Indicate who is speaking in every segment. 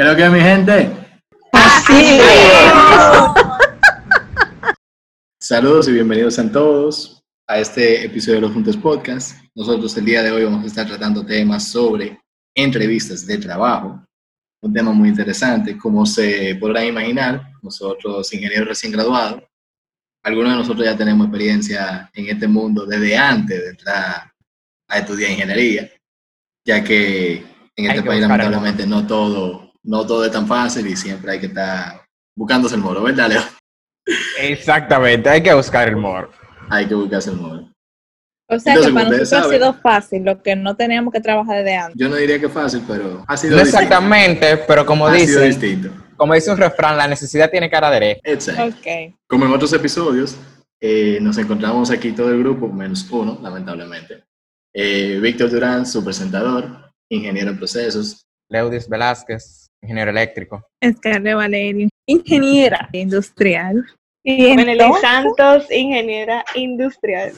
Speaker 1: ¿Qué es lo que es, mi gente?
Speaker 2: Así
Speaker 1: Saludos y bienvenidos a todos a este episodio de Los Juntos Podcast. Nosotros el día de hoy vamos a estar tratando temas sobre entrevistas de trabajo. Un tema muy interesante, como se podrán imaginar, nosotros ingenieros recién graduados, algunos de nosotros ya tenemos experiencia en este mundo desde antes de entrar a estudiar ingeniería, ya que en este país lamentablemente no todo, no todo es tan fácil y siempre hay que estar buscándose el moro, ¿verdad, Leo?
Speaker 3: Exactamente, hay que buscar el moro.
Speaker 1: Hay que buscarse el moro.
Speaker 2: O sea que para nosotros ha sido fácil, lo que no teníamos que trabajar desde antes.
Speaker 1: Yo no diría que fácil, pero ha sido
Speaker 3: No exactamente, pero como
Speaker 1: ha
Speaker 3: dice,
Speaker 1: sido distinto.
Speaker 3: como dice un refrán, la necesidad tiene cara derecha.
Speaker 1: Exacto. Como en otros episodios, eh, nos encontramos aquí todo el grupo, menos uno, lamentablemente. Eh, Víctor Durán, su presentador, ingeniero en procesos.
Speaker 3: Leudis Velázquez, ingeniero eléctrico.
Speaker 2: Scarlett Valerio, ingeniera industrial.
Speaker 4: Y Santos, ingeniera industrial.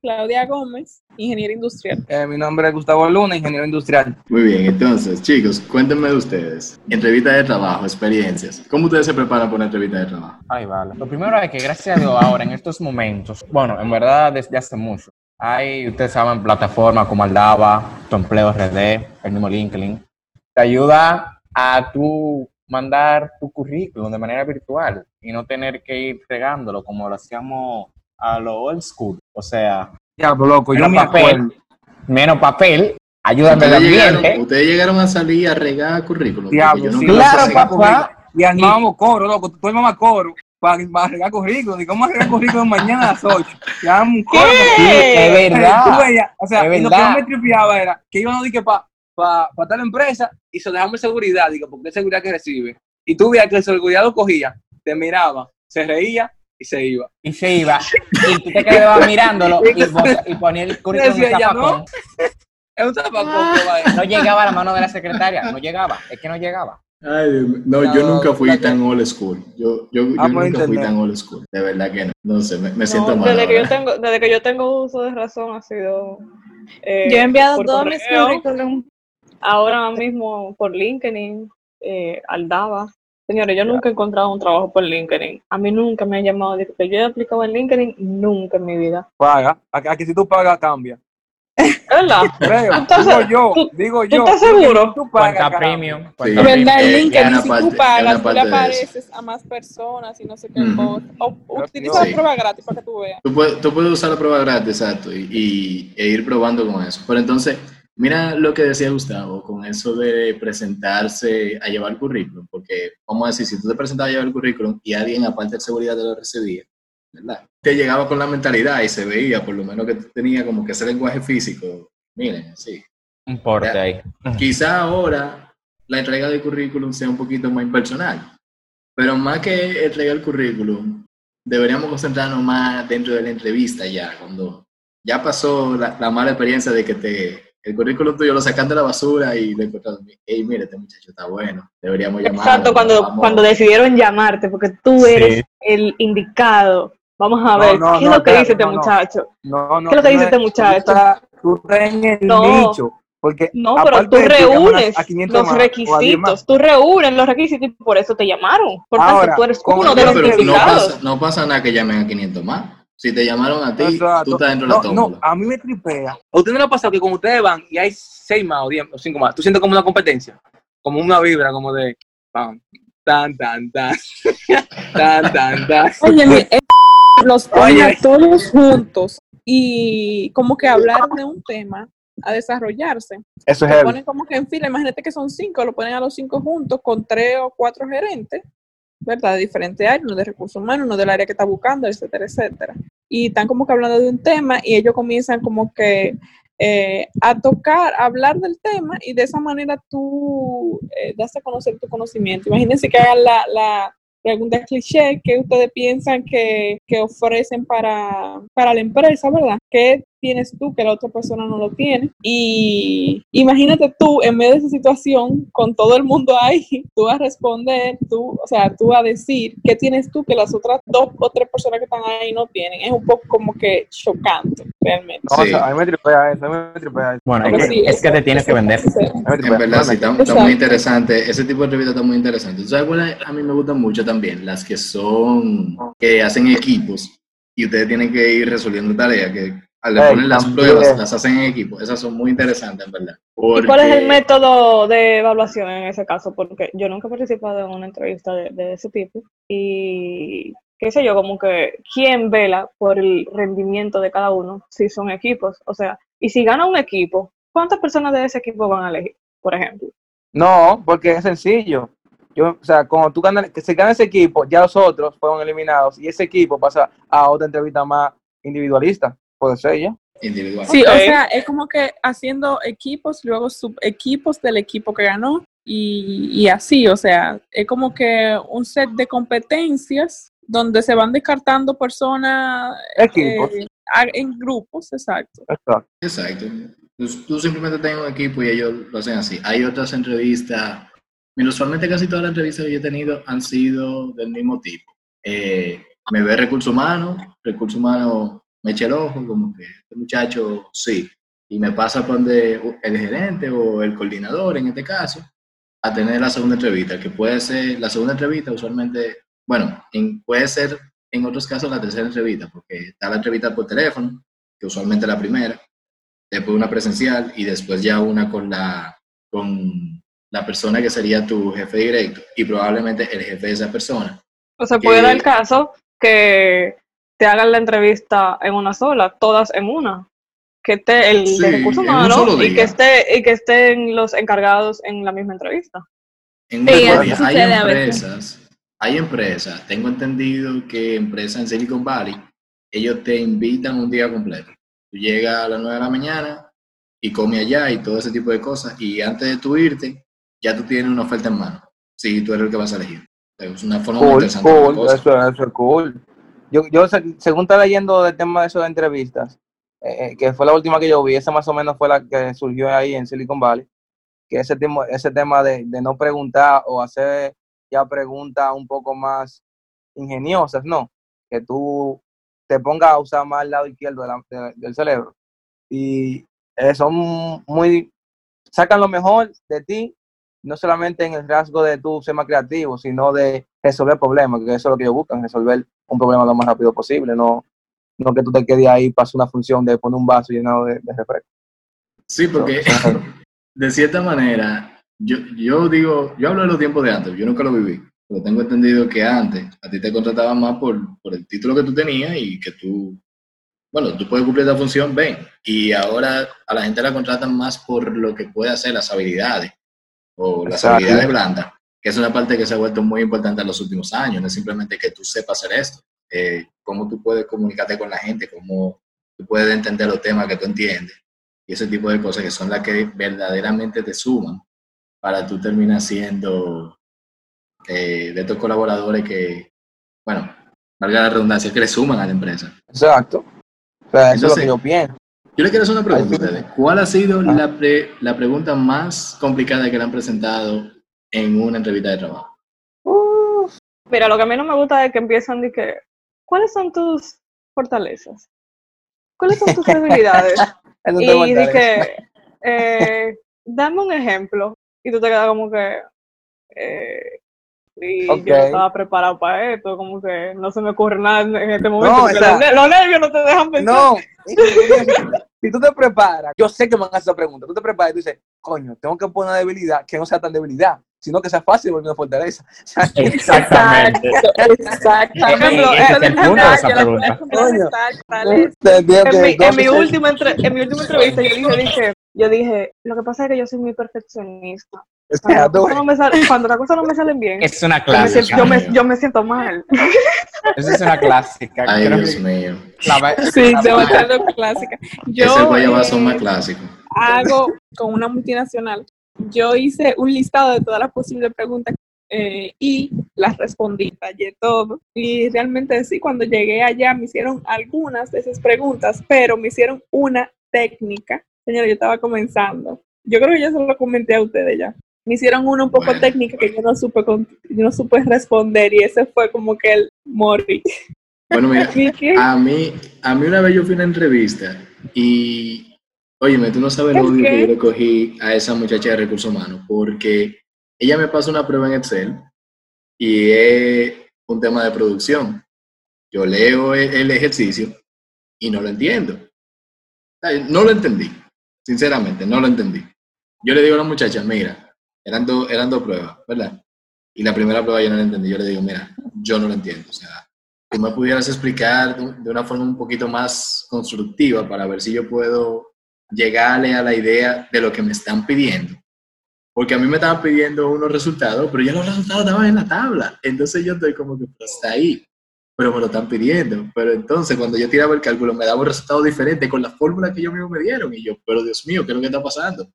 Speaker 2: Claudia Gómez, ingeniera industrial.
Speaker 5: Eh, mi nombre es Gustavo Luna, ingeniero industrial.
Speaker 1: Muy bien, entonces, chicos, cuéntenme de ustedes. Entrevista de trabajo, experiencias. ¿Cómo ustedes se preparan para una entrevista de trabajo?
Speaker 3: Ay, vale. Lo primero es que, gracias a Dios, ahora, en estos momentos, bueno, en verdad desde hace mucho, hay, ustedes saben, plataformas como Aldaba, Tu Empleo RD, el mismo LinkedIn, te ayuda a tú mandar tu currículum de manera virtual y no tener que ir regándolo como lo hacíamos a lo old school. O sea,
Speaker 5: Diablo, loco, yo
Speaker 3: menos papel, menos papel, ayuda al
Speaker 1: ¿Ustedes llegaron,
Speaker 3: ambiente.
Speaker 1: ustedes llegaron a salir a regar currículum.
Speaker 5: Sí.
Speaker 3: Claro, papá.
Speaker 5: Y armábamos coro, loco, tú armabas coro para, para regar currículum. ¿Y cómo regar currículum mañana a las 8? Ya un coro.
Speaker 3: Sí, es verdad.
Speaker 5: Tú veías, o sea,
Speaker 3: Es
Speaker 5: y lo que más me tripeaba era que iban a decir que para pa, pa tal empresa y se dejamos seguridad, digo, porque es seguridad que recibe. Y tú veías que el seguridad lo cogía, te miraba, se reía y se iba.
Speaker 3: y se iba. Y tú te quedabas mirándolo y, y ponía el currículum en
Speaker 5: Decía
Speaker 3: un zapacón.
Speaker 5: Es un zapacón ahí.
Speaker 3: No llegaba a la mano de la secretaria, no llegaba, es que no llegaba.
Speaker 1: Ay, no, yo nunca fui tan old school. Yo, yo, yo
Speaker 5: Ah, por
Speaker 1: nunca fui tan old school. De verdad que no. No sé, me, me siento
Speaker 4: No,
Speaker 1: mal.
Speaker 4: desde, que yo tengo, desde que yo tengo uso de razón ha sido. eh,
Speaker 2: Yo he enviado todos mis currículum.
Speaker 4: Ahora mismo por LinkedIn, eh, Aldaba. Señores, yo nunca he encontrado un trabajo por LinkedIn. A mí nunca me han llamado de que yo he aplicado en LinkedIn, nunca en mi vida.
Speaker 5: Paga. Aquí si tú pagas, cambia.
Speaker 4: ¿Es verdad?
Speaker 5: Creo.
Speaker 4: estás
Speaker 5: digo yo,
Speaker 4: tú-
Speaker 5: digo
Speaker 4: tú
Speaker 5: yo.
Speaker 4: estás seguro?
Speaker 5: tú pagas,
Speaker 3: premium,
Speaker 1: Sí.
Speaker 2: verdad, en
Speaker 1: Eh,
Speaker 2: LinkedIn, si
Speaker 1: parte-
Speaker 2: tú pagas, tú le apareces a más personas y no sé qué. O utiliza
Speaker 1: Sí.
Speaker 2: la prueba gratis para que tú veas.
Speaker 1: Tú puedes, tú puedes usar la prueba gratis, exacto, y, y- e ir probando con eso. Pero entonces, mira lo que decía Gustavo con eso de presentarse a llevar currículum, porque vamos a decir, si tú te presentabas a llevar el currículum y alguien aparte de seguridad te lo recibía, ¿verdad? Te llegaba con la mentalidad y se veía, por lo menos que tú tenías como que ese lenguaje físico. Miren, sí. Ya.
Speaker 3: ahí.
Speaker 1: Quizá ahora la entrega del currículum sea un poquito más impersonal, pero más que entregar el currículum, deberíamos concentrarnos más dentro de la entrevista ya, cuando ya pasó la, la mala experiencia de que te el currículum tuyo lo sacan de la basura y le encontraron, hey, mire, este muchacho está bueno, deberíamos llamarlo.
Speaker 4: Exacto, cuando,
Speaker 1: vamos".
Speaker 4: cuando decidieron llamarte, porque tú
Speaker 3: Sí.
Speaker 4: eres el indicado. Vamos a ver,
Speaker 5: no,
Speaker 4: ¿qué es lo que dice este muchacho?
Speaker 5: No, no.
Speaker 4: ¿Qué es lo que dice
Speaker 5: no
Speaker 4: este muchacho?
Speaker 5: Tú estás en el
Speaker 4: No.
Speaker 5: nicho. Porque
Speaker 4: No, pero tú reúnes
Speaker 5: a 500
Speaker 4: los
Speaker 5: más, o a 10 más.
Speaker 4: requisitos, tú reúnes los requisitos y por eso te llamaron. Por tanto,
Speaker 5: Ahora,
Speaker 4: tú eres uno de los
Speaker 1: pero no
Speaker 4: indicados.
Speaker 1: pasa, no pasa nada que llamen a 500 más. Si te llamaron a ti,
Speaker 5: Exacto.
Speaker 1: tú estás dentro de
Speaker 5: no,
Speaker 1: la tómbola.
Speaker 5: no, a mí me tripea. ¿A usted no le ha pasado que cuando ustedes van y hay seis más o diez o cinco más, tú sientes como una competencia? Como una vibra, como de pam, tan, tan, tan, tan, tan, tan.
Speaker 2: Oye, los ponen a
Speaker 5: Oye.
Speaker 2: todos juntos y como que hablar de un tema a desarrollarse.
Speaker 5: Eso es
Speaker 2: Lo ponen como que en fila, imagínate que son cinco, lo ponen a los cinco juntos con tres o cuatro gerentes, ¿verdad? De diferentes áreas, uno de recursos humanos, uno del área que está buscando, etcétera, etcétera. Y están como que hablando de un tema y ellos comienzan como que eh, a tocar, a hablar del tema y de esa manera tú eh, das a conocer tu conocimiento. Imagínense que hagan la, la pregunta cliché que ustedes piensan que, que ofrecen para, para la empresa, ¿verdad? ¿Qué tienes tú que la otra persona no lo tiene? Y imagínate tú, en medio de esa situación, con todo el mundo ahí, tú vas a responder, tú, o sea, tú vas a decir qué tienes tú que las otras dos o tres personas que están ahí no tienen. Es un poco como que chocante, realmente.
Speaker 1: Sí.
Speaker 5: o sea, a mí me tripea eso, a mí me tripea eso.
Speaker 3: Bueno, es,
Speaker 2: sí,
Speaker 3: que, es que te tienes que vender.
Speaker 1: En verdad, sí, está, está muy interesante. Ese tipo de entrevistas está muy interesante. ¿Tú sabes cuáles a mí me gustan mucho también? Las que son, que hacen equipos y ustedes tienen que ir resolviendo tareas, que
Speaker 5: Ey,
Speaker 1: poner las
Speaker 5: también.
Speaker 1: pruebas las hacen en equipo. Esas son muy interesantes, en verdad.
Speaker 4: ¿Y cuál es el método de evaluación en ese caso? Porque yo nunca he participado en una entrevista de, de ese tipo. Y qué sé yo, como que quién vela por el rendimiento de cada uno si son equipos. O sea, y si gana un equipo, ¿cuántas personas de ese equipo van a elegir, por ejemplo?
Speaker 5: No, porque es sencillo. Yo, o sea, cuando tú ganas, que se gana ese equipo, ya los otros fueron eliminados y ese equipo pasa a otra entrevista más individualista. Puede ser ya.
Speaker 1: individual.
Speaker 2: Sí, o sea, es como que haciendo equipos, luego subequipos del equipo que ganó y, y así, o sea, es como que un set de competencias donde se van descartando personas
Speaker 5: Equipos.
Speaker 2: eh, a- en grupos, exacto.
Speaker 5: Exacto.
Speaker 1: Exacto. Tú, tú simplemente tienes un equipo y ellos lo hacen así. Hay otras entrevistas, mira, usualmente casi todas las entrevistas que yo he tenido han sido del mismo tipo. Eh, me ve recursos humanos, recursos humanos me el ojo, como que este muchacho sí, y me pasa por donde el gerente o el coordinador, en este caso, a tener la segunda entrevista, que puede ser la segunda entrevista, usualmente, bueno, en- puede ser en otros casos la tercera entrevista, porque está la entrevista por teléfono, que usualmente la primera, después una presencial y después ya una con la, con la persona que sería tu jefe directo y probablemente el jefe de esa persona.
Speaker 4: O sea, puede dar el caso que te hagan la entrevista en una sola, todas en una. Que esté el
Speaker 1: Sí,
Speaker 4: de humanos
Speaker 1: solo
Speaker 4: y que esté y que estén los encargados en la misma entrevista.
Speaker 1: En
Speaker 2: Sí,
Speaker 1: una hay empresas, hay empresas, tengo entendido que empresas en Silicon Valley, ellos te invitan un día completo. Tú llegas a las 9 de la mañana y comes allá y todo ese tipo de cosas y antes de tú irte, ya tú tienes una oferta en mano, si tú eres el que vas a elegir. Es una forma muy interesante de
Speaker 5: cool, eso, eso es cool. Yo, yo se- según está leyendo del tema de eso entrevistas, eh, eh, que fue la última que yo vi, esa más o menos fue la que surgió ahí en Silicon Valley, que ese tema, ese tema de, de no preguntar o hacer ya preguntas un poco más ingeniosas, ¿no? Que tú te pongas a usar más el lado izquierdo de del cerebro. Y eh, son muy, sacan lo mejor de ti no solamente en el rasgo de tú ser más creativo, sino de resolver problemas, que eso es lo que ellos buscan, resolver un problema lo más rápido posible, no, no que tú te quedes ahí para una función de poner un vaso llenado de, de refresco.
Speaker 1: Sí, porque de cierta manera, yo, yo digo, yo hablo de los tiempos de antes, yo nunca lo viví, pero tengo entendido que antes a ti te contrataban más por, por el título que tú tenías y que tú, bueno, tú puedes cumplir esta función, ven. Y ahora a la gente la contratan más por lo que puede hacer, las habilidades o las
Speaker 5: Exacto.
Speaker 1: habilidades blandas, que es una parte que se ha vuelto muy importante en los últimos años, no es simplemente que tú sepas hacer esto, eh, cómo tú puedes comunicarte con la gente, cómo tú puedes entender los temas que tú entiendes y ese tipo de cosas que son las que verdaderamente te suman para tú terminar siendo eh, de estos colaboradores que, bueno, valga la redundancia, que le suman a la empresa.
Speaker 5: Exacto. O sea, eso es lo
Speaker 1: Entonces-
Speaker 5: que yo pienso.
Speaker 1: Yo le quiero hacer una pregunta a ustedes. ¿Cuál ha sido
Speaker 5: Ah.
Speaker 1: la, pre- la pregunta más complicada que le han presentado en una entrevista de trabajo?
Speaker 5: Uf,
Speaker 4: Mira, lo que a mí no me gusta es que empiezan de que, ¿cuáles son tus fortalezas? ¿Cuáles son tus debilidades? y
Speaker 5: aguantaré.
Speaker 4: dije, eh, dame un ejemplo. Y tú te quedas como que, eh, y yo no estaba preparado para esto, como que no se me ocurre nada en- este momento.
Speaker 5: No,
Speaker 4: porque
Speaker 5: o sea,
Speaker 4: los, ne- los nervios no te dejan pensar.
Speaker 5: No, si tú te preparas, yo sé que me van a hacer esa pregunta, tú te preparas y tú dices, coño, tengo que poner una debilidad que no sea tan debilidad, sino que sea fácil volver una fortaleza. O sea,
Speaker 3: Exactamente.
Speaker 2: Exactamente.
Speaker 4: Por ejemplo,
Speaker 5: entiendo
Speaker 4: En mi, en mi
Speaker 5: entonces-
Speaker 4: última entre- en mi última entrevista yo dije, dije, yo dije, lo que pasa es que yo soy muy perfeccionista. Cuando, las no me salen, cuando las cosas no me salen bien,
Speaker 3: Es una
Speaker 4: yo me, siento,
Speaker 3: clásica.
Speaker 4: yo, me, yo me siento mal.
Speaker 3: Esa es una clásica.
Speaker 1: Ay,
Speaker 3: Creo
Speaker 1: Dios
Speaker 3: que
Speaker 1: mío.
Speaker 3: la
Speaker 2: Sí,
Speaker 3: la-
Speaker 2: demasiado clásica.
Speaker 1: es
Speaker 2: Yo
Speaker 1: el guayabazo
Speaker 2: eh,
Speaker 1: más clásico.
Speaker 2: hago con una multinacional. Yo hice un listado de todas las posibles preguntas eh, y las respondí, fallé todo. Y realmente sí, cuando llegué allá me hicieron algunas de esas preguntas, pero me hicieron una técnica. Señora, yo estaba comenzando. Yo creo que yo se lo comenté a ustedes ya. Me hicieron una un poco
Speaker 1: Bueno.
Speaker 2: técnica que yo no supe con- yo no supe responder y ese fue como que el morí.
Speaker 1: Bueno, mira, a mí, a mí una vez yo fui a una entrevista y, óyeme, tú no sabes lo
Speaker 2: ¿Por
Speaker 1: odio que
Speaker 2: qué?
Speaker 1: yo le cogí a esa muchacha de recursos humanos, porque ella me pasó una prueba en Excel y es un tema de producción. Yo leo el, el ejercicio y no lo entiendo. No lo entendí, sinceramente, no lo entendí. Yo le digo a la muchacha, mira, eran, dos eran dos pruebas, ¿verdad? Y la primera prueba yo no la entendí. Yo le digo, mira, yo no lo entiendo. O sea, tú me pudieras explicar de una forma un poquito más constructiva para ver si yo puedo llegarle a la idea de lo que me están pidiendo. Porque a mí me estaban pidiendo unos resultados, pero ya los resultados estaban en la tabla. Entonces yo estoy como que, está ahí, pero me lo están pidiendo. Pero entonces cuando yo tiraba el cálculo me daba un resultado diferente con la fórmula que ellos mismos me dieron. Y yo, pero Dios mío, ¿qué es lo que está pasando?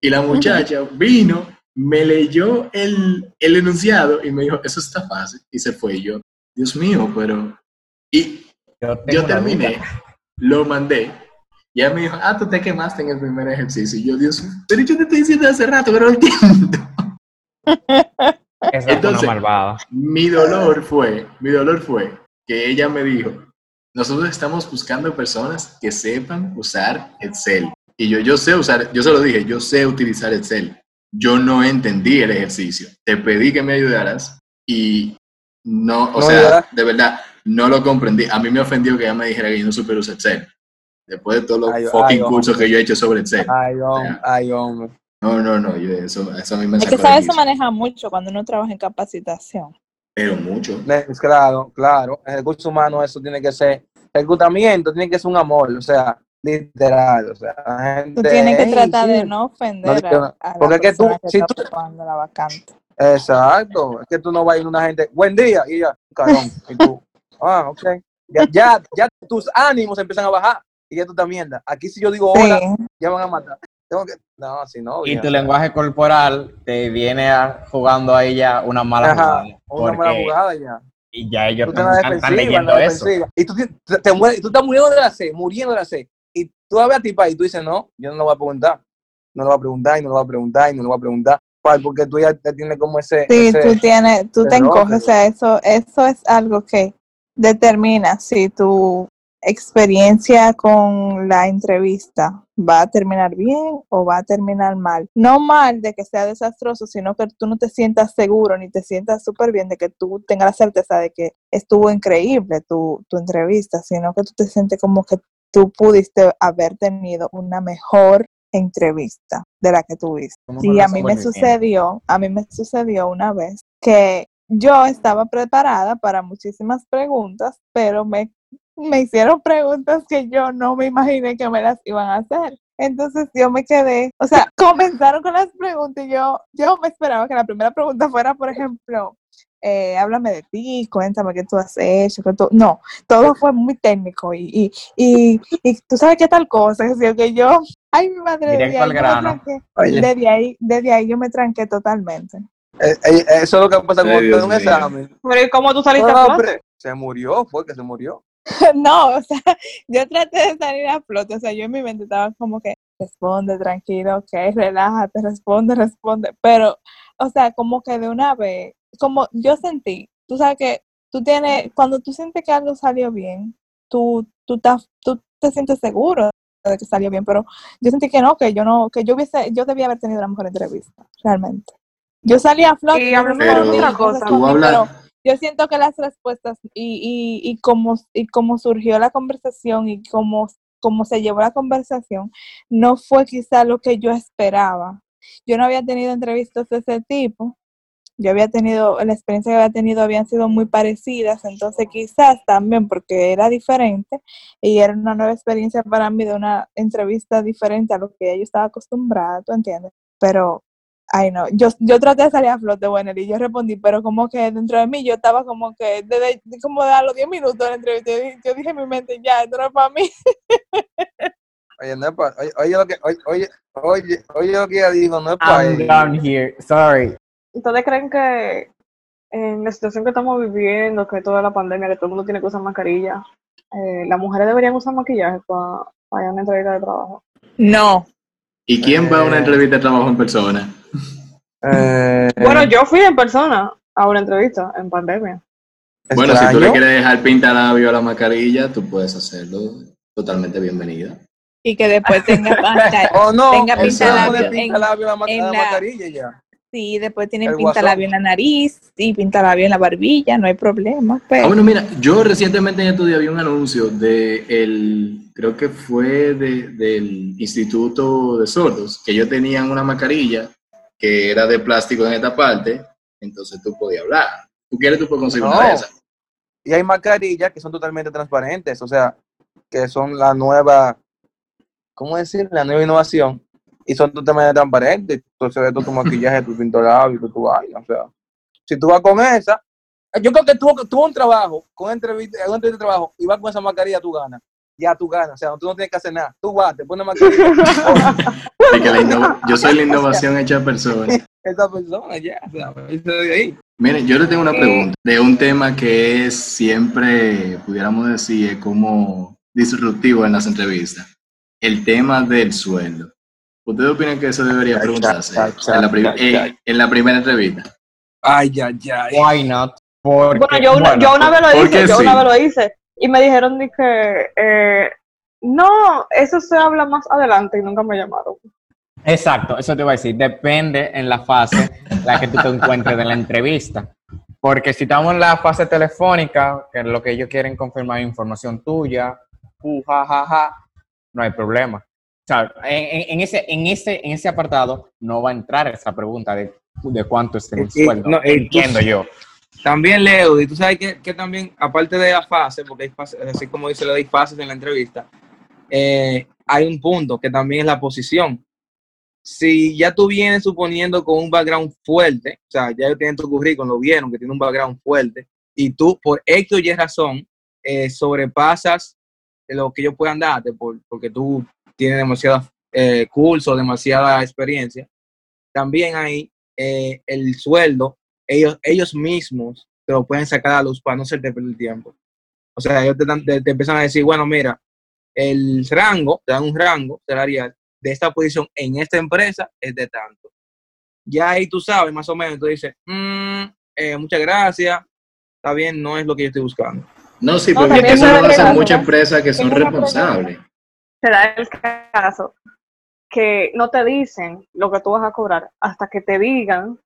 Speaker 1: Y la muchacha vino, me leyó el, el enunciado y me dijo, eso está fácil. Y se fue. Y yo, Dios mío, pero... Y
Speaker 3: Yo,
Speaker 1: yo terminé, lo mandé. Y ella me dijo, ah, tú te quemaste en el primer ejercicio. Y yo, Dios, pero yo te estoy diciendo hace rato que no entiendo.
Speaker 3: Fue
Speaker 1: Entonces-
Speaker 3: una malvada.
Speaker 1: Mi dolor fue, mi dolor fue que ella me dijo, nosotros estamos buscando personas que sepan usar Excel. Y yo, yo sé usar, yo se lo dije, yo sé utilizar Excel. Yo no entendí el ejercicio. Te pedí que me ayudaras y no, o
Speaker 5: No
Speaker 1: sea, de verdad, no lo comprendí. A mí me ofendió que ella me dijera que yo no supiera usar Excel. Después de todos los
Speaker 5: Ay,
Speaker 1: fucking
Speaker 5: ay,
Speaker 1: cursos que yo he hecho sobre Excel.
Speaker 5: Ay, hombre, ay, hombre.
Speaker 1: No, no, no, yo, eso, eso a mí me
Speaker 6: Es que sabes, se maneja mucho cuando uno trabaja en capacitación.
Speaker 1: Pero mucho.
Speaker 5: Es claro, claro. En recursos humanos eso tiene que ser, reclutamiento tiene que ser un amor, o sea, literal, o sea, la gente,
Speaker 6: Tú tienes que
Speaker 5: "Ey,
Speaker 6: tratar
Speaker 5: sí".
Speaker 6: de no ofender
Speaker 5: digo-
Speaker 6: a, a la
Speaker 5: porque es que tú-
Speaker 6: que
Speaker 5: si tú-
Speaker 6: la vacante.
Speaker 5: Exacto, es que tú no vas a ir a una gente, buen día, y ya, carón, y tú, ah, ok. Ya, ya, ya tus ánimos empiezan a bajar y ya tú te mierda. Aquí si yo digo hola,
Speaker 6: Sí.
Speaker 5: ya van a matar. Tengo que, no, si no.
Speaker 3: Y
Speaker 5: ya.
Speaker 3: tu lenguaje corporal te viene a- jugando a ella una mala
Speaker 5: Ajá,
Speaker 3: jugada.
Speaker 5: una mala jugada ya.
Speaker 3: Y ya ellos están, están leyendo eso.
Speaker 5: Y tú, te, te- te mueres, y tú estás muriendo de la sed, muriendo de la sed. Tú vas a ver a ti pa, y tú dices, no, yo no lo voy a preguntar. No lo voy a preguntar, y no lo voy a preguntar, y no lo voy a preguntar. Porque tú ya te tienes como ese.
Speaker 6: Sí,
Speaker 5: ese-
Speaker 6: tú tienes, tú te encoges, o sea, eso, eso es algo que determina si tu experiencia con la entrevista va a terminar bien o va a terminar mal. No mal de que sea desastroso, sino que tú no te sientas seguro ni te sientas súper bien de que tú tengas la certeza de que estuvo increíble tu, tu entrevista, sino que tú te sientes como que tú pudiste haber tenido una mejor entrevista de la que tuviste. Y a mí me sucedió, a mí me sucedió una vez que yo estaba preparada para muchísimas preguntas, pero me, me hicieron preguntas que yo no me imaginé que me las iban a hacer. Entonces yo me quedé, o sea, comenzaron con las preguntas y yo, yo me esperaba que la primera pregunta fuera, por ejemplo, eh, háblame de ti, cuéntame qué tú has hecho, qué tú... no, todo fue muy técnico y, y, y, y tú sabes qué tal cosa, es decir, que yo, ay mi madre, desde ahí yo me
Speaker 3: grano.
Speaker 6: tranqué. Desde ahí, desde ahí yo me tranqué totalmente.
Speaker 5: eh, eh, eso es lo que pasa te un
Speaker 1: mío.
Speaker 5: examen.
Speaker 4: Pero ¿y cómo tú saliste
Speaker 5: No,
Speaker 4: a flote?
Speaker 5: se murió, fue que se murió.
Speaker 6: No, o sea, yo traté de salir a flote, o sea, yo en mi mente estaba como que responde tranquilo, ok, relájate, responde, responde, pero, o sea, como que de una vez, como yo sentí, tú sabes que tú tienes, cuando tú sientes que algo salió bien, tú, tú, estás- tú te sientes seguro de que salió bien, pero yo sentí que no, que yo no, que yo hubiese, yo debía haber tenido una mejor entrevista, realmente. Yo salí a flote, pero yo siento que las respuestas y, y, y como y como surgió la conversación y como, como se llevó la conversación, no fue quizá lo que yo esperaba. Yo no había tenido entrevistas de ese tipo. Yo había tenido, la experiencia que había tenido habían sido muy parecidas, entonces quizás también porque era diferente y era una nueva experiencia para mí de una entrevista diferente a lo que yo estaba acostumbrada, ¿tú entiendes? Pero Ay, no, yo, yo traté de salir a flote, bueno, y yo respondí, pero como que dentro de mí yo estaba como que, desde como de a los 10 minutos de la entrevista, yo dije, yo dije en mi mente, ya, esto no es para mí.
Speaker 5: Oye, no es pa- oye, oye lo que, oye, oye, oye, oye lo que ella dijo, no es para
Speaker 3: I'm down here. Sorry.
Speaker 4: ¿Ustedes creen que en la situación que estamos viviendo, que toda la pandemia, que todo el mundo tiene que usar mascarilla, eh, las mujeres deberían usar maquillaje para, para ir a una entrevista de trabajo.
Speaker 6: No.
Speaker 1: ¿Y quién va a una
Speaker 5: Eh.
Speaker 1: entrevista de trabajo en persona?
Speaker 5: Eh,
Speaker 4: Bueno, yo fui en persona a una entrevista en pandemia.
Speaker 1: Bueno, si tú le quieres dejar pintalabio a la mascarilla, tú puedes hacerlo. Totalmente bienvenida.
Speaker 6: Y que después tenga pantalla.
Speaker 5: Oh, no,
Speaker 6: Tenga
Speaker 5: eso
Speaker 1: pintalabio
Speaker 5: pone
Speaker 6: en- en
Speaker 5: la
Speaker 6: la-
Speaker 5: mascarilla ya.
Speaker 6: Sí, después tienen
Speaker 5: El
Speaker 6: pintalabio en la nariz y pintalabio en la barbilla, no hay problema.
Speaker 1: Ah,
Speaker 6: Pero
Speaker 1: bueno, mira, yo recientemente en estos días vi un anuncio de el, creo que fue de- del Instituto de Sordos, que ellos tenían una mascarilla que era de plástico en esta parte, entonces tú podías hablar. Tú quieres, tú puedes conseguir una de esas.
Speaker 5: Y hay mascarillas que son totalmente transparentes, o sea, que son la nueva, ¿cómo decir? La nueva innovación. Y son totalmente transparentes. Entonces ves todo tu maquillaje, tu pintolabio, tu, tu vaina. O sea, si tú vas con esa, yo creo que tú, tú un trabajo, con entrevista, una entrevista de trabajo, y vas con esa mascarilla, tú ganas. Ya tú ganas. O sea, tú no tienes que hacer nada. Tú vas, te pones mascarilla.
Speaker 1: Que la yo soy la innovación hecha persona.
Speaker 5: esa persona ya, o sea, irse de ahí.
Speaker 1: Miren, yo le tengo una pregunta de un tema que es siempre, pudiéramos decir, es como disruptivo en las entrevistas. El tema del sueldo. ¿Ustedes opinan que eso debería preguntarse
Speaker 5: cha, cha,
Speaker 1: en la, prim-
Speaker 5: cha, cha.
Speaker 1: en- en la primera entrevista?
Speaker 5: Ay, ay, ay.
Speaker 3: Why not? Porque,
Speaker 4: Bueno, yo una,
Speaker 3: bueno,
Speaker 4: yo una vez lo
Speaker 1: ¿por
Speaker 4: hice, yo
Speaker 1: sí?
Speaker 4: una vez lo hice. Y me dijeron de que, eh, no, eso se habla más adelante y nunca me llamaron.
Speaker 3: Exacto, eso te iba a decir. Depende en la fase en la que tú te encuentres de la entrevista. Porque si estamos en la fase telefónica, que es lo que ellos quieren confirmar información tuya, uh, ja, ja, ja, no hay problema. Sea, en, ese, en, ese, en ese apartado no va a entrar esa pregunta de, de cuánto es el
Speaker 5: Y-
Speaker 3: sueldo.
Speaker 5: no, tú-
Speaker 3: Entiendo yo.
Speaker 5: También, Leo, y tú sabes que, que también, aparte de la fase, porque hay fases, así como dice Leo, hay fases en la entrevista, eh, hay un punto que también es la posición. Si ya tú vienes suponiendo con un background fuerte, o sea, ya tienen tu currículum, lo vieron, que tiene un background fuerte, y tú, por X o Y razón, eh, sobrepasas lo que ellos puedan darte, por, porque tú tienes demasiado eh, curso, demasiada experiencia, también hay eh, el sueldo ellos, ellos mismos te lo pueden sacar a luz para no hacerte perder el tiempo. O sea, ellos te, dan- te- te empiezan a decir, bueno, mira, el rango, te dan un rango salarial de esta posición en esta empresa es de tanto. Ya ahí tú sabes más o menos, tú dices, "Mm, eh, muchas gracias, está bien, no es lo que yo estoy buscando.
Speaker 1: No, sí,
Speaker 4: No,
Speaker 1: porque
Speaker 4: también
Speaker 1: eso
Speaker 4: se
Speaker 1: lo hacen muchas
Speaker 4: ¿no?
Speaker 1: empresas que son responsables.
Speaker 4: Se da el caso que no te dicen lo que tú vas a cobrar hasta que te digan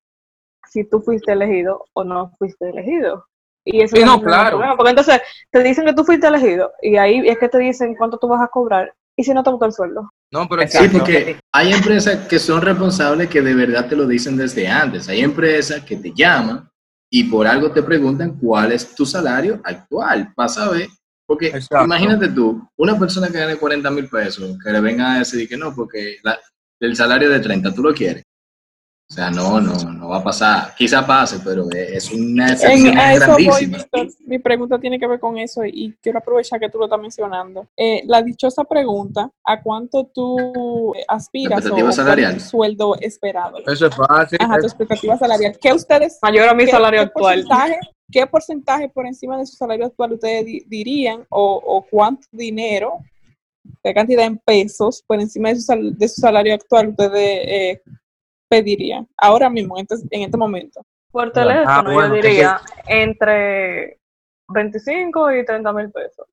Speaker 4: si tú fuiste elegido o no fuiste elegido. Y eso
Speaker 5: Sí,
Speaker 4: es
Speaker 5: no,
Speaker 4: un
Speaker 5: claro.
Speaker 4: problema, porque entonces te dicen que tú fuiste elegido y ahí es que te dicen cuánto tú vas a cobrar y si no te gusta el sueldo.
Speaker 5: No, pero
Speaker 1: Sí, porque hay empresas que son responsables que de verdad te lo dicen desde antes. Hay empresas que te llaman y por algo te preguntan cuál es tu salario actual. Vas a ver. Porque
Speaker 5: Exacto.
Speaker 1: imagínate tú, una persona que gane 40 mil pesos, que le venga a decir que no, porque la- el salario de 30 tú lo quieres. O sea, no, no, no va a pasar. Quizá pase, pero es una
Speaker 2: En,
Speaker 1: excepción
Speaker 2: a eso voy,
Speaker 1: grandísima.
Speaker 2: Víctor. Mi pregunta tiene que ver con eso y quiero aprovechar que tú lo estás mencionando. Eh, la dichosa pregunta, ¿a cuánto tú eh, aspiras o,
Speaker 1: salarial.
Speaker 2: tu sueldo esperado?
Speaker 5: eso es fácil.
Speaker 2: Ajá, tu expectativa salarial. ¿Qué ustedes,
Speaker 4: Mayor a mi salario
Speaker 2: qué
Speaker 4: actual.
Speaker 2: porcentaje, qué porcentaje por encima de su salario actual ustedes di- dirían o, o cuánto dinero, qué cantidad en pesos por encima de su, sal- de su salario actual ustedes eh, pedirían ahora mismo, en este, en este momento?
Speaker 4: Por teléfono,
Speaker 5: Ah, bueno,
Speaker 4: yo diría entre 25 y 30 mil pesos.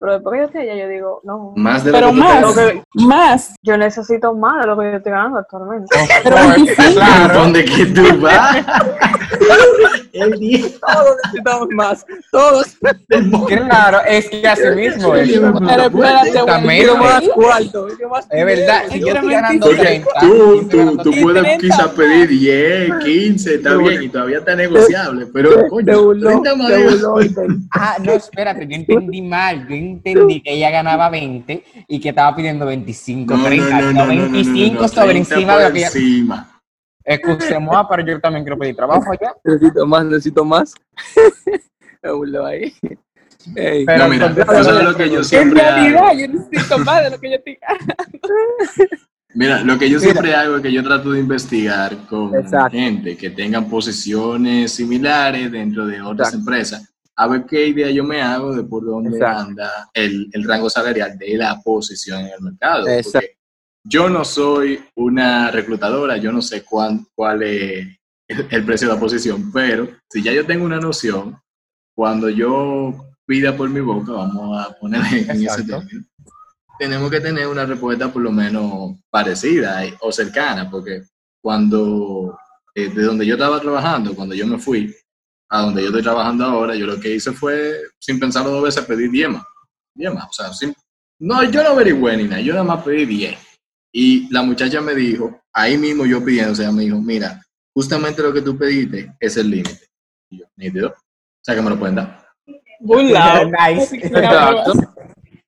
Speaker 4: Pero después que yo esté allá, yo digo, no,
Speaker 1: Más de lo
Speaker 2: Pero
Speaker 1: que
Speaker 2: más,
Speaker 4: que-
Speaker 2: más.
Speaker 4: yo necesito más de lo que yo estoy ganando actualmente.
Speaker 2: Pero 25.
Speaker 3: Claro.
Speaker 1: ¿Dónde que tú vas? El día.
Speaker 5: Todos necesitamos más. Todos.
Speaker 3: Claro, es que así mismo es.
Speaker 2: Pero espérate,
Speaker 3: Exactamente.
Speaker 5: Quiero más
Speaker 2: güey.
Speaker 5: cuarto.
Speaker 3: Es verdad, si yo estoy ganando
Speaker 1: Porque
Speaker 3: 30,
Speaker 1: tú,
Speaker 3: yo estoy
Speaker 1: tú, tú
Speaker 3: 30.
Speaker 1: puedes
Speaker 2: 30
Speaker 1: quizás pedir 10, 15, está bien, y todavía está negociable, pero coño,
Speaker 5: burló,
Speaker 1: 30 más.
Speaker 3: Ah, no, espérate, yo entendí mal. Yo entendí que ella ganaba 20 y que estaba pidiendo 25,
Speaker 1: No, no,
Speaker 3: 30.
Speaker 1: no,
Speaker 3: No,
Speaker 1: no, no, no, no,
Speaker 3: 25
Speaker 1: no,
Speaker 3: sobre
Speaker 1: 30
Speaker 3: encima de lo que ella.
Speaker 1: encima.
Speaker 3: Excusemos, pero yo también quiero pedir trabajo allá.
Speaker 5: Necesito más, necesito más. Ahí. Ey,
Speaker 3: Pero
Speaker 1: No, mira,
Speaker 3: entonces-
Speaker 1: tú sabes lo que yo
Speaker 2: En
Speaker 1: siempre
Speaker 2: realidad,
Speaker 1: hago.
Speaker 2: yo necesito más de lo que yo estoy.
Speaker 1: Mira, lo que yo
Speaker 5: Mira.
Speaker 1: siempre hago es que yo trato de investigar con
Speaker 5: Exacto.
Speaker 1: gente que tengan posiciones similares dentro de otras
Speaker 5: Exacto.
Speaker 1: empresas, a ver qué idea yo me hago de por dónde
Speaker 5: Exacto.
Speaker 1: anda el, el rango salarial de la posición en el mercado. Yo no soy una reclutadora, yo no sé cuán, cuál es el, el precio de la posición, pero si ya yo tengo una noción, cuando yo pida por mi boca, vamos a poner en ese término, tenemos que tener una respuesta por lo menos parecida o cercana, porque cuando, eh, de donde yo estaba trabajando, cuando yo me fui a donde yo estoy trabajando ahora, yo lo que hice fue, sin pensarlo dos veces, pedir 10 más. 10 más, o sea, sin- no, yo no averigüé ni nada, yo nada más pedí 10. Y la muchacha me dijo, ahí mismo yo pidiendo, o sea, me dijo, mira, justamente lo que tú pediste es el límite. Y yo, nítido, o sea, que me lo pueden dar.
Speaker 2: Un lado.
Speaker 3: Nice.
Speaker 5: Exacto.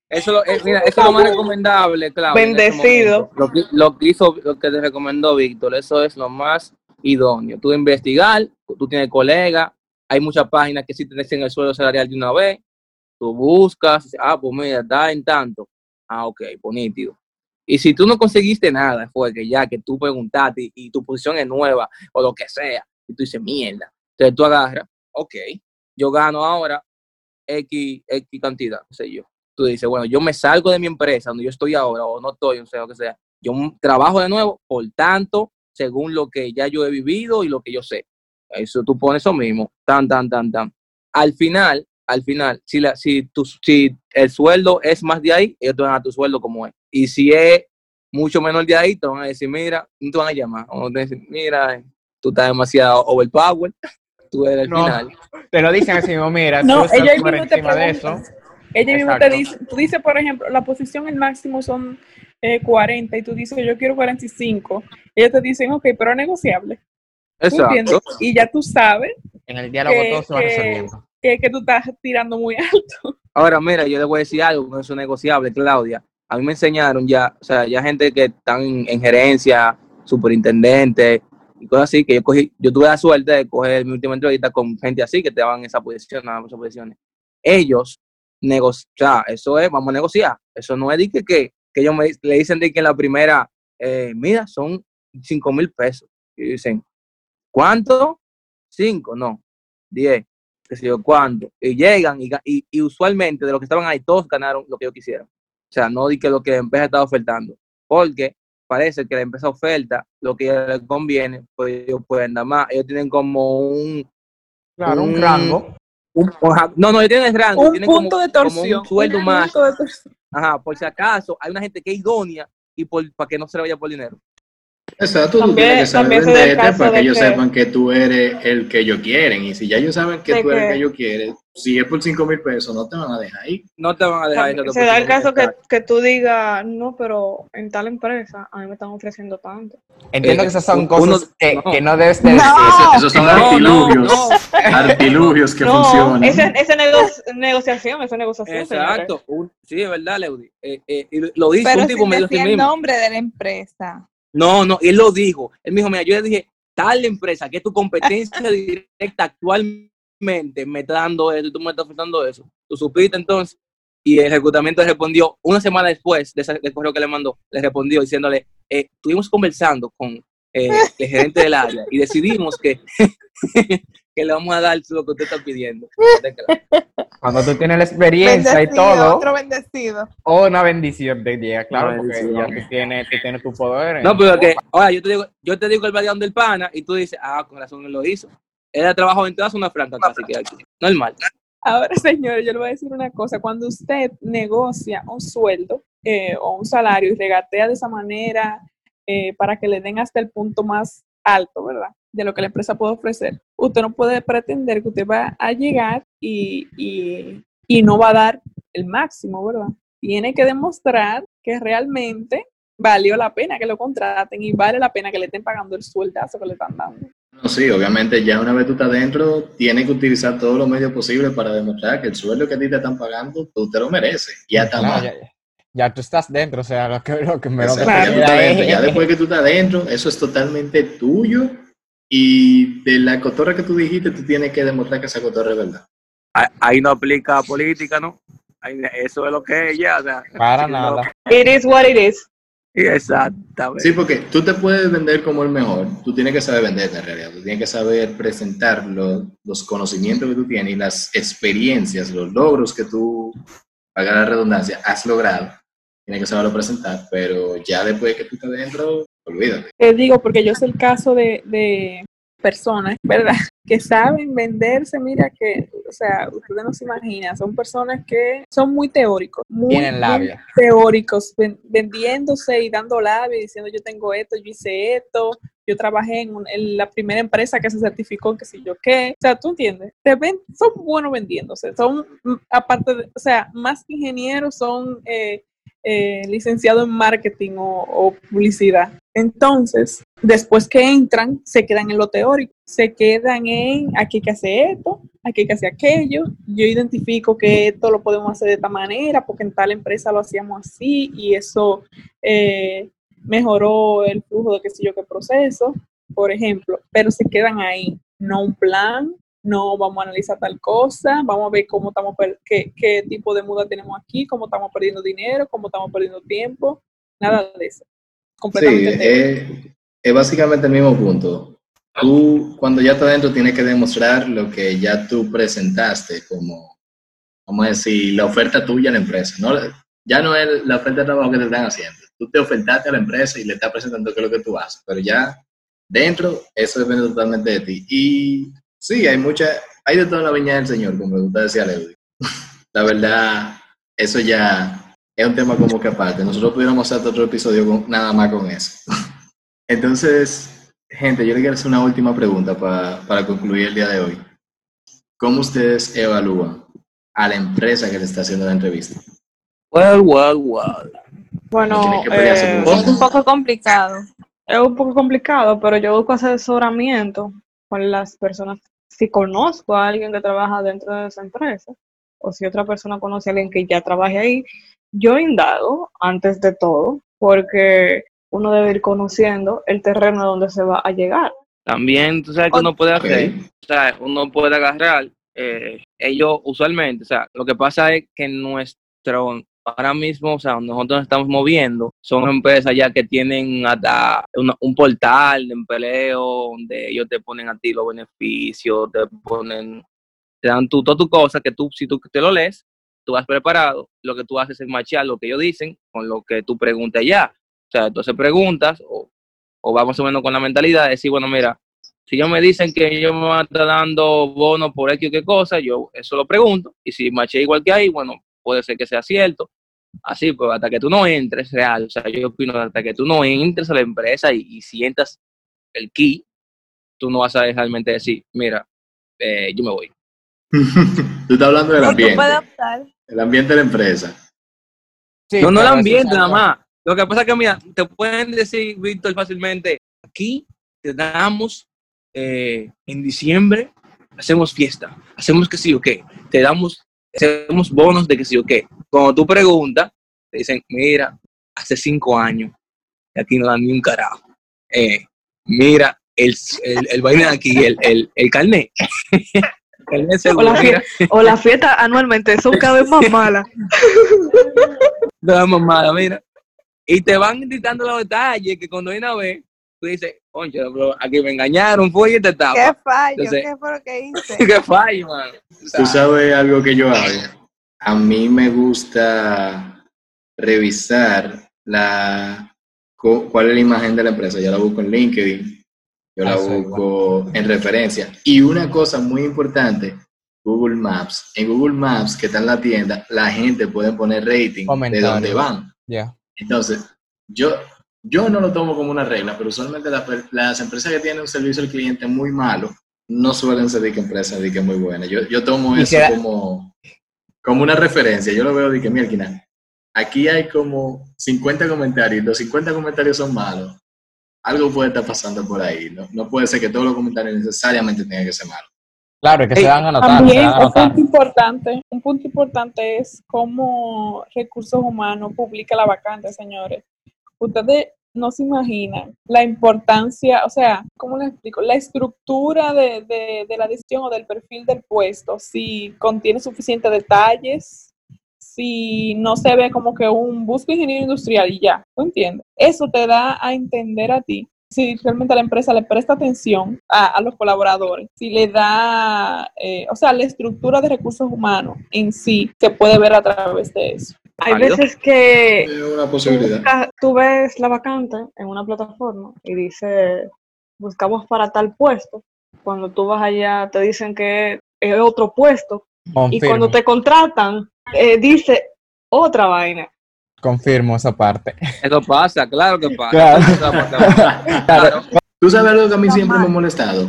Speaker 5: Eso, lo- eh, mira, eso es lo más recomendable, claro.
Speaker 4: Bendecido.
Speaker 5: Lo que, lo que hizo, lo que te recomendó Víctor, eso es lo más idóneo. Tú investigar, tú tienes colegas, hay muchas páginas que sí te dicen el sueldo salarial de una vez, tú buscas, ah, pues mira, da en tanto. Ah, ok, pues nítido. Y si tú no conseguiste nada, fue que ya que tú preguntaste y, tu posición es nueva o lo que sea, y tú dices, mierda. Entonces tú agarras, ok, yo gano ahora X, X cantidad, qué sé yo. Tú dices, bueno, yo me salgo de mi empresa donde yo estoy ahora o no estoy, o sea, lo que sea. Yo trabajo de nuevo, por tanto, según lo que ya yo he vivido y lo que yo sé. Eso tú pones eso mismo, tan, tan, tan, tan. Al final, al final, si, la, si, tu, si el sueldo es más de ahí, ellos te van a dar tu sueldo como es. Y si es mucho menor de ahí, te van a decir, mira, no te van a llamar. O te van a decir, mira, tú estás demasiado overpower, tú eres el
Speaker 3: No.
Speaker 5: final.
Speaker 3: Te lo dicen así mismo, mira,
Speaker 2: No,
Speaker 3: tú estás
Speaker 2: ella
Speaker 3: por
Speaker 2: mismo te
Speaker 3: encima de eso.
Speaker 2: Ella mismo te dice, tú dices, por ejemplo, la posición, el máximo son eh, 40 y tú dices, yo quiero 45. Ellos te dicen, ok, pero es negociable.
Speaker 5: Exacto.
Speaker 2: Y ya tú sabes
Speaker 3: En el diálogo
Speaker 2: Que-
Speaker 3: todo se va
Speaker 2: que-
Speaker 3: resolviendo.
Speaker 2: que, que tú estás tirando muy alto.
Speaker 5: Ahora, mira, yo le voy a decir algo eso negociable, Claudia. A mí me enseñaron ya, o sea, ya gente que están en, en gerencia, superintendente y cosas así, que yo cogí, yo tuve la suerte de coger mi última entrevista con gente así que te daban esa posición, daban esas posiciones. Ellos negocian, eso es, vamos a negociar. Eso no es de que, que, que ellos me, le dicen de que en la primera, eh, mira, son cinco mil pesos. Y dicen, ¿cuánto? Cinco, no, diez qué sé yo cuánto, y llegan y, y, y usualmente de los que estaban ahí todos ganaron lo que ellos quisieron. O sea, no di que lo que la empresa estaba ofertando, porque parece que la empresa oferta lo que les conviene, pues ellos pueden dar más. Ellos tienen como un,
Speaker 3: Claro, un
Speaker 5: un-
Speaker 3: rango.
Speaker 5: un- no, no, ellos tienen rango,
Speaker 2: Un
Speaker 5: tienen
Speaker 2: punto
Speaker 5: como,
Speaker 2: de torsión.
Speaker 5: como un sueldo
Speaker 2: un
Speaker 5: más,
Speaker 2: punto de torsión.
Speaker 5: ajá, por si acaso hay una gente que es idónea y por, para que no se le vaya por dinero.
Speaker 1: Exacto, tú
Speaker 4: También-
Speaker 1: tienes que saber venderte para que ellos
Speaker 4: que-
Speaker 1: sepan que tú eres el que ellos quieren. Y si ya ellos saben que
Speaker 4: De
Speaker 1: tú eres el
Speaker 4: que-
Speaker 1: ellos quieren, si es por 5 mil pesos, no te van a dejar ahí.
Speaker 5: No te van a dejar
Speaker 4: También
Speaker 5: esa
Speaker 4: se da el caso que, que tú digas, no, pero en tal empresa a mí me están ofreciendo tanto.
Speaker 3: Entiendo
Speaker 5: Eh,
Speaker 3: que esas son
Speaker 5: uno-
Speaker 3: cosas que,
Speaker 5: no.
Speaker 3: que no debes de
Speaker 6: No.
Speaker 3: decir.
Speaker 1: Eso- esos son
Speaker 5: No, no,
Speaker 1: artilugios.
Speaker 5: no.
Speaker 1: Artilugios que
Speaker 4: no,
Speaker 1: funcionan.
Speaker 4: esa esa nego- negociación, esa negociación.
Speaker 5: Exacto, un- sí, es verdad, Leudi. Eh, eh, lo dice
Speaker 6: Pero
Speaker 5: un tipo
Speaker 6: sin
Speaker 5: medio
Speaker 6: decir el nombre de la empresa.
Speaker 5: No, no, él lo dijo. Él me dijo, mira, yo le dije, tal empresa que es tu competencia directa actualmente me está dando eso y tú me estás ofertando eso. Tú supiste entonces. Y el reclutamiento le respondió, una semana después de ese del correo que le mandó, le respondió diciéndole, eh, estuvimos conversando con eh, el gerente del área y decidimos que, que le vamos a dar lo que usted está pidiendo.
Speaker 3: Cuando tú tienes la experiencia y todo,
Speaker 6: otro bendecido.
Speaker 3: o una bendición te llega, claro,
Speaker 5: Una
Speaker 3: porque ya tú tienes, tú tienes tu poder.
Speaker 5: No, pero que, ahora yo te digo, yo te digo el background del pana y tú dices, ah, con razón él lo hizo. Era trabajo en toda zona franca casi que aquí. Normal.
Speaker 2: Ahora, señores, yo le voy a decir una cosa. Cuando usted negocia un sueldo eh, o un salario y regatea de esa manera eh, para que le den hasta el punto más alto, ¿verdad? De lo que la empresa puede ofrecer. Usted no puede pretender que usted va a llegar y, y, y no va a dar el máximo, ¿verdad? Tiene que demostrar que realmente valió la pena que lo contraten y vale la pena que le estén pagando el sueldazo que le están dando.
Speaker 1: No, sí, obviamente ya una vez tú estás dentro, tienes que utilizar todos los medios posibles para demostrar que el sueldo que a ti te están pagando, tú te lo mereces. Ya está
Speaker 3: Claro,
Speaker 1: más.
Speaker 3: ya, ya tú estás dentro, o sea, lo que, lo que me lo
Speaker 1: ya, tú
Speaker 3: queda
Speaker 1: estás
Speaker 3: es-
Speaker 1: dentro. Ya después que tú estás dentro, eso es totalmente tuyo. Y de la cotorra que tú dijiste, tú tienes que demostrar que esa cotorra es verdad.
Speaker 5: Ahí- no aplica política, ¿no? Ahí- eso es lo que es ya. O sea,
Speaker 3: Para
Speaker 5: no-
Speaker 3: nada.
Speaker 4: It is what it is.
Speaker 5: Exactamente.
Speaker 1: Sí, porque tú te puedes vender como el mejor, tú tienes que saber venderte en realidad, tú tienes que saber presentar lo- los conocimientos que tú tienes y las experiencias, los logros que tú, pagar la redundancia, has logrado, tienes que saberlo presentar, pero ya después que tú estás dentro, olvídate.
Speaker 2: Te digo, porque yo sé el caso de, de personas, ¿verdad? Que saben venderse, mira que, o sea, ustedes no se imaginan, son personas que son muy teóricos, muy,
Speaker 3: Tienen
Speaker 2: muy
Speaker 3: labia.
Speaker 2: teóricos, ven- vendiéndose y dando labia, y diciendo yo tengo esto, yo hice esto, yo trabajé en, un- en la primera empresa que se certificó, que sé yo qué, o sea, tú entiendes, Te ven, son buenos vendiéndose, son, mm, aparte de, o sea, más que ingenieros, son eh, eh, licenciados en marketing o, publicidad. Entonces, después que entran, se quedan en lo teórico, se quedan en aquí que hacer esto, aquí que hacer aquello, yo identifico que esto lo podemos hacer de esta manera, porque en tal empresa lo hacíamos así y eso eh, mejoró el flujo de qué sé yo qué proceso, por ejemplo, pero se quedan ahí, no un plan, no vamos a analizar tal cosa, vamos a ver cómo estamos, qué, qué tipo de muda tenemos aquí, cómo estamos perdiendo dinero, cómo estamos perdiendo tiempo, nada de eso.
Speaker 1: Sí,
Speaker 2: Completamente
Speaker 1: es, es básicamente el mismo punto. Tú, cuando ya estás dentro, tienes que demostrar lo que ya tú presentaste como, vamos a decir, la oferta tuya a la empresa. ¿no? Ya no es la oferta de trabajo que te están haciendo. Tú te ofertaste a la empresa y le estás presentando qué es lo que tú haces, pero ya dentro, eso depende totalmente de ti. Y sí, hay mucha, hay de toda la viña del Señor, como me gusta decía Leudy. La verdad, eso ya es un tema como que aparte. Nosotros pudiéramos hacer otro episodio con, nada más con eso. Entonces, gente, yo le quiero hacer una última pregunta pa- para concluir el día de hoy. ¿Cómo ustedes evalúan a la empresa que le está haciendo la entrevista?
Speaker 5: Well, well, well.
Speaker 4: Bueno, eh.
Speaker 6: Es un poco complicado.
Speaker 4: es un poco complicado, pero yo busco asesoramiento con las personas. Si conozco a alguien que trabaja dentro de esa empresa, o si otra persona conoce a alguien que ya trabaje ahí, yo indago antes de todo, porque uno debe ir conociendo el terreno donde se va a llegar.
Speaker 5: También, tú sabes que uno puede hacer, o sea, uno puede agarrar, eh, ellos usualmente, o sea, lo que pasa es que nuestro, ahora mismo, o sea, nosotros nos estamos moviendo, son empresas ya que tienen hasta una- un portal de empleo, donde ellos te ponen a ti los beneficios, te ponen, te dan tu, toda tu cosa, que tú, si tú te lo lees, tú vas preparado, lo que tú haces es machear lo que ellos dicen con lo que tú preguntas ya. O sea, entonces preguntas o, o vamos o menos con la mentalidad de decir, bueno, mira, si ellos me dicen que ellos me van a estar dando bono por X o qué cosa, yo eso lo pregunto. Y si maché igual que ahí, bueno, puede ser que sea cierto. Así, pues hasta que tú no entres real, o sea, yo opino hasta que tú no entres a la empresa y, y sientas el key, tú no vas a realmente decir, mira, eh, yo me voy.
Speaker 1: Tú estás hablando del ambiente, el ambiente de la empresa.
Speaker 3: Sí,
Speaker 5: no, no el ambiente nada más. Lo que pasa es que, mira, te pueden decir, Víctor, fácilmente, aquí te damos eh, en diciembre, hacemos fiesta, hacemos que sí o qué, te damos, hacemos bonos de que sí o qué. Cuando tú preguntas, te dicen, mira, hace cinco años, que aquí no dan ni un carajo. Eh, mira, el, el, el vaina de aquí, el, el, el carnet.
Speaker 4: O la,
Speaker 5: mira,
Speaker 4: fie- o la fiesta anualmente son cada vez más malas.
Speaker 5: la mamada, mira. Y te van indicando los detalles que cuando viene a ver, tú dices, concha, pero aquí me engañaron, fue y esta
Speaker 6: ¿Qué
Speaker 5: etapa.
Speaker 6: fallo?
Speaker 5: Entonces-
Speaker 6: ¿Qué fue lo que hice?
Speaker 5: Qué fallo. O sea,
Speaker 1: Tú sabes algo que yo hago. A mí me gusta revisar la cu- cuál es la imagen de la empresa. Yo la busco en LinkedIn, yo la
Speaker 3: Ah,
Speaker 1: busco en referencia. Y una cosa muy importante, Google Maps. En Google Maps, que está en la tienda, la gente puede poner rating de dónde van.
Speaker 3: Ya.
Speaker 1: Entonces, yo, yo no lo tomo como una regla, pero usualmente las, las empresas que tienen un servicio al cliente muy malo no suelen ser de que empresas de que muy buenas. Yo, yo tomo eso
Speaker 3: queda-
Speaker 1: como, como una referencia. Yo lo veo de que, mira, aquí hay como 50 comentarios y los 50 comentarios son malos. Algo puede estar pasando por ahí. No, no puede ser que todos los comentarios necesariamente tengan que ser malos.
Speaker 3: Claro, es que
Speaker 5: Ey,
Speaker 3: se van a notar, se
Speaker 2: También
Speaker 3: a
Speaker 2: un punto importante, un punto importante es cómo recursos humanos publica la vacante, señores. Ustedes no se imaginan la importancia, o sea, ¿cómo les explico? La estructura de, de, de la decisión o del perfil del puesto, si contiene suficientes detalles, si no se ve como que un busco ingeniero industrial y ya, ¿tú entiendes? Eso te da a entender a ti si realmente la empresa le presta atención a, a los colaboradores, si le da, eh, o sea, la estructura de recursos humanos en sí, se puede ver a través de eso.
Speaker 4: Hay
Speaker 5: válido.
Speaker 4: veces que
Speaker 1: una
Speaker 4: tú,
Speaker 1: posibilidad.
Speaker 4: buscas- tú ves la vacante en una plataforma y dice, buscamos para tal puesto. Cuando tú vas allá te dicen que es otro puesto y cuando te contratan eh, dice otra vaina.
Speaker 3: confirmo esa parte.
Speaker 5: Eso pasa, claro que pasa.
Speaker 3: Claro.
Speaker 5: Claro.
Speaker 1: Tú sabes algo que a mí siempre me ha molestado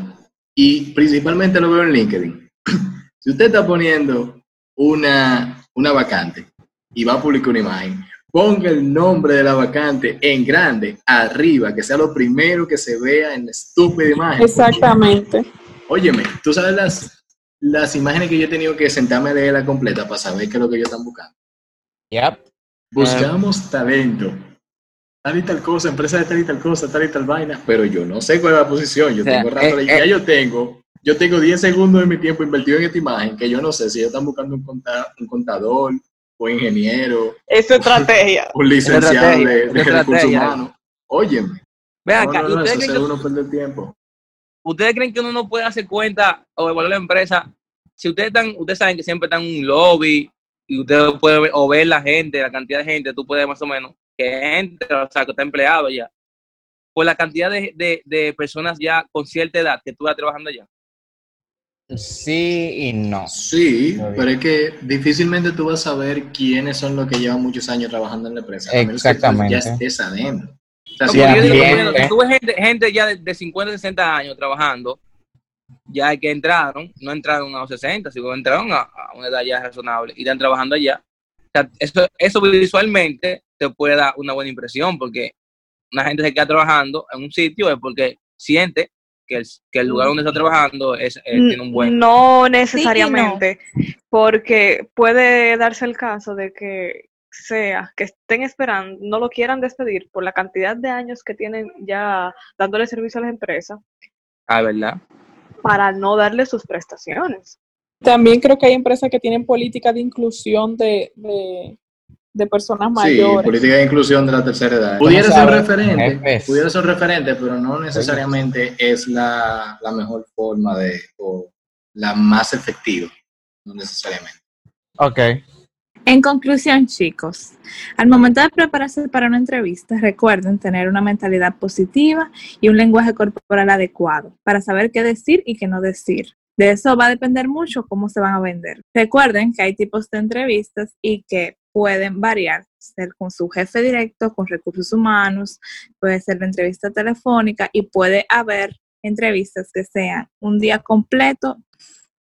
Speaker 1: y principalmente lo veo en LinkedIn. Si usted está poniendo una, una vacante y va a publicar una imagen, ponga el nombre de la vacante en grande, arriba, que sea lo primero que se vea en la estúpida imagen.
Speaker 2: Exactamente.
Speaker 1: Óyeme, tú sabes las, las imágenes que yo he tenido que sentarme a leerla completa para saber qué es lo que ellos están buscando.
Speaker 3: Yep.
Speaker 1: Buscamos talento. Tal y tal cosa, empresa de tal y tal cosa, tal y tal vaina. Pero yo no sé cuál es la posición. Yo
Speaker 5: O sea,
Speaker 1: tengo rato de-
Speaker 5: eh,
Speaker 1: ya
Speaker 5: eh.
Speaker 1: yo tengo, yo tengo 10 segundos de mi tiempo invertido en esta imagen que yo no sé si ellos están buscando un, conta- un contador, o ingeniero,
Speaker 4: Es su estrategia.
Speaker 1: un licenciado
Speaker 5: estrategia,
Speaker 1: de,
Speaker 5: es
Speaker 1: recursos humanos. Óyeme.
Speaker 5: Vean acá,
Speaker 1: no,
Speaker 5: ¿y
Speaker 1: no,
Speaker 5: ustedes
Speaker 1: eso
Speaker 5: creen
Speaker 1: es
Speaker 5: que
Speaker 1: uno tiempo.
Speaker 5: ¿Ustedes creen que uno no puede hacer cuenta o evaluar la empresa? Si ustedes están, ustedes saben que siempre están en un lobby y ustedes pueden ver, o ver la gente, la cantidad de gente, tú puedes más o menos que entra, o sea, que está empleado ya. Por la cantidad de, de, de personas ya con cierta edad que tú vas trabajando ya.
Speaker 3: Sí y no.
Speaker 1: Sí, pero es que difícilmente tú vas a saber quiénes son los que llevan muchos años trabajando en la empresa. A menos que tú
Speaker 3: Exactamente.
Speaker 1: ya estés adentro. O sea,
Speaker 5: No,
Speaker 1: si
Speaker 5: porque
Speaker 3: Sí,
Speaker 5: yo digo,
Speaker 3: ambiente.
Speaker 5: por ejemplo, tú ves gente, gente ya de, de 50, 60 años trabajando, ya que entraron, no entraron a los 60, sino entraron a, a una edad ya razonable y están trabajando allá. O sea, eso, eso visualmente te puede dar una buena impresión, porque una gente se queda trabajando en un sitio es porque siente que el, que el lugar donde está trabajando es, eh, tiene un buen...
Speaker 4: No necesariamente, porque puede darse el caso de que sea que estén esperando, no lo quieran despedir por la cantidad de años que tienen ya dándole servicio a las empresas
Speaker 5: Ah, ¿verdad?
Speaker 4: para no darle sus prestaciones.
Speaker 2: También creo que hay empresas que tienen política de inclusión de, de, de personas
Speaker 1: Sí,
Speaker 2: mayores.
Speaker 1: política de inclusión de la tercera edad. Pudiera ser referente,
Speaker 3: Jefes.
Speaker 1: pudiera ser referente, pero no necesariamente es la, la mejor forma de, o la más efectiva, no necesariamente.
Speaker 3: Ok.
Speaker 6: En conclusión, chicos, al momento de prepararse para una entrevista, recuerden tener una mentalidad positiva y un lenguaje corporal adecuado para saber qué decir y qué no decir. De eso va a depender mucho cómo se van a vender. Recuerden que hay tipos de entrevistas y que pueden variar, ser con su jefe directo, con recursos humanos, puede ser la entrevista telefónica y puede haber entrevistas que sean un día completo.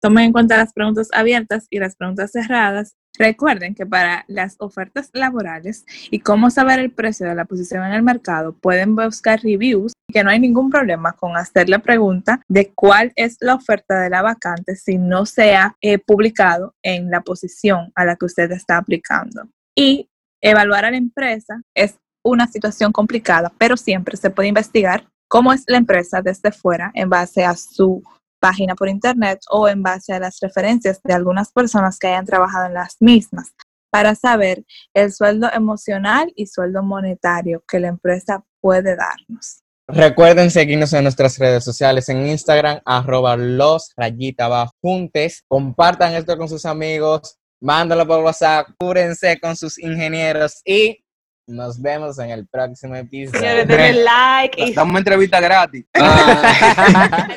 Speaker 6: Tomen en cuenta las preguntas abiertas y las preguntas cerradas Recuerden que para las ofertas laborales y cómo saber el precio de la posición en el mercado, pueden buscar reviews y que no hay ningún problema con hacer la pregunta de cuál es la oferta de la vacante si no se ha eh, publicado en la posición a la que usted está aplicando. Y evaluar a la empresa es una situación complicada, pero siempre se puede investigar cómo es la empresa desde fuera en base a su página por internet o en base a las referencias de algunas personas que hayan trabajado en las mismas para saber el sueldo emocional y sueldo monetario que la empresa puede darnos.
Speaker 3: Recuerden seguirnos en nuestras redes sociales en Instagram, arroba los rayita juntes. Compartan esto con sus amigos, mándalo por WhatsApp, cúbrense con sus ingenieros y nos vemos en el próximo episodio.
Speaker 4: Señores, denle like y
Speaker 5: Damos una entrevista gratis.
Speaker 1: Ah.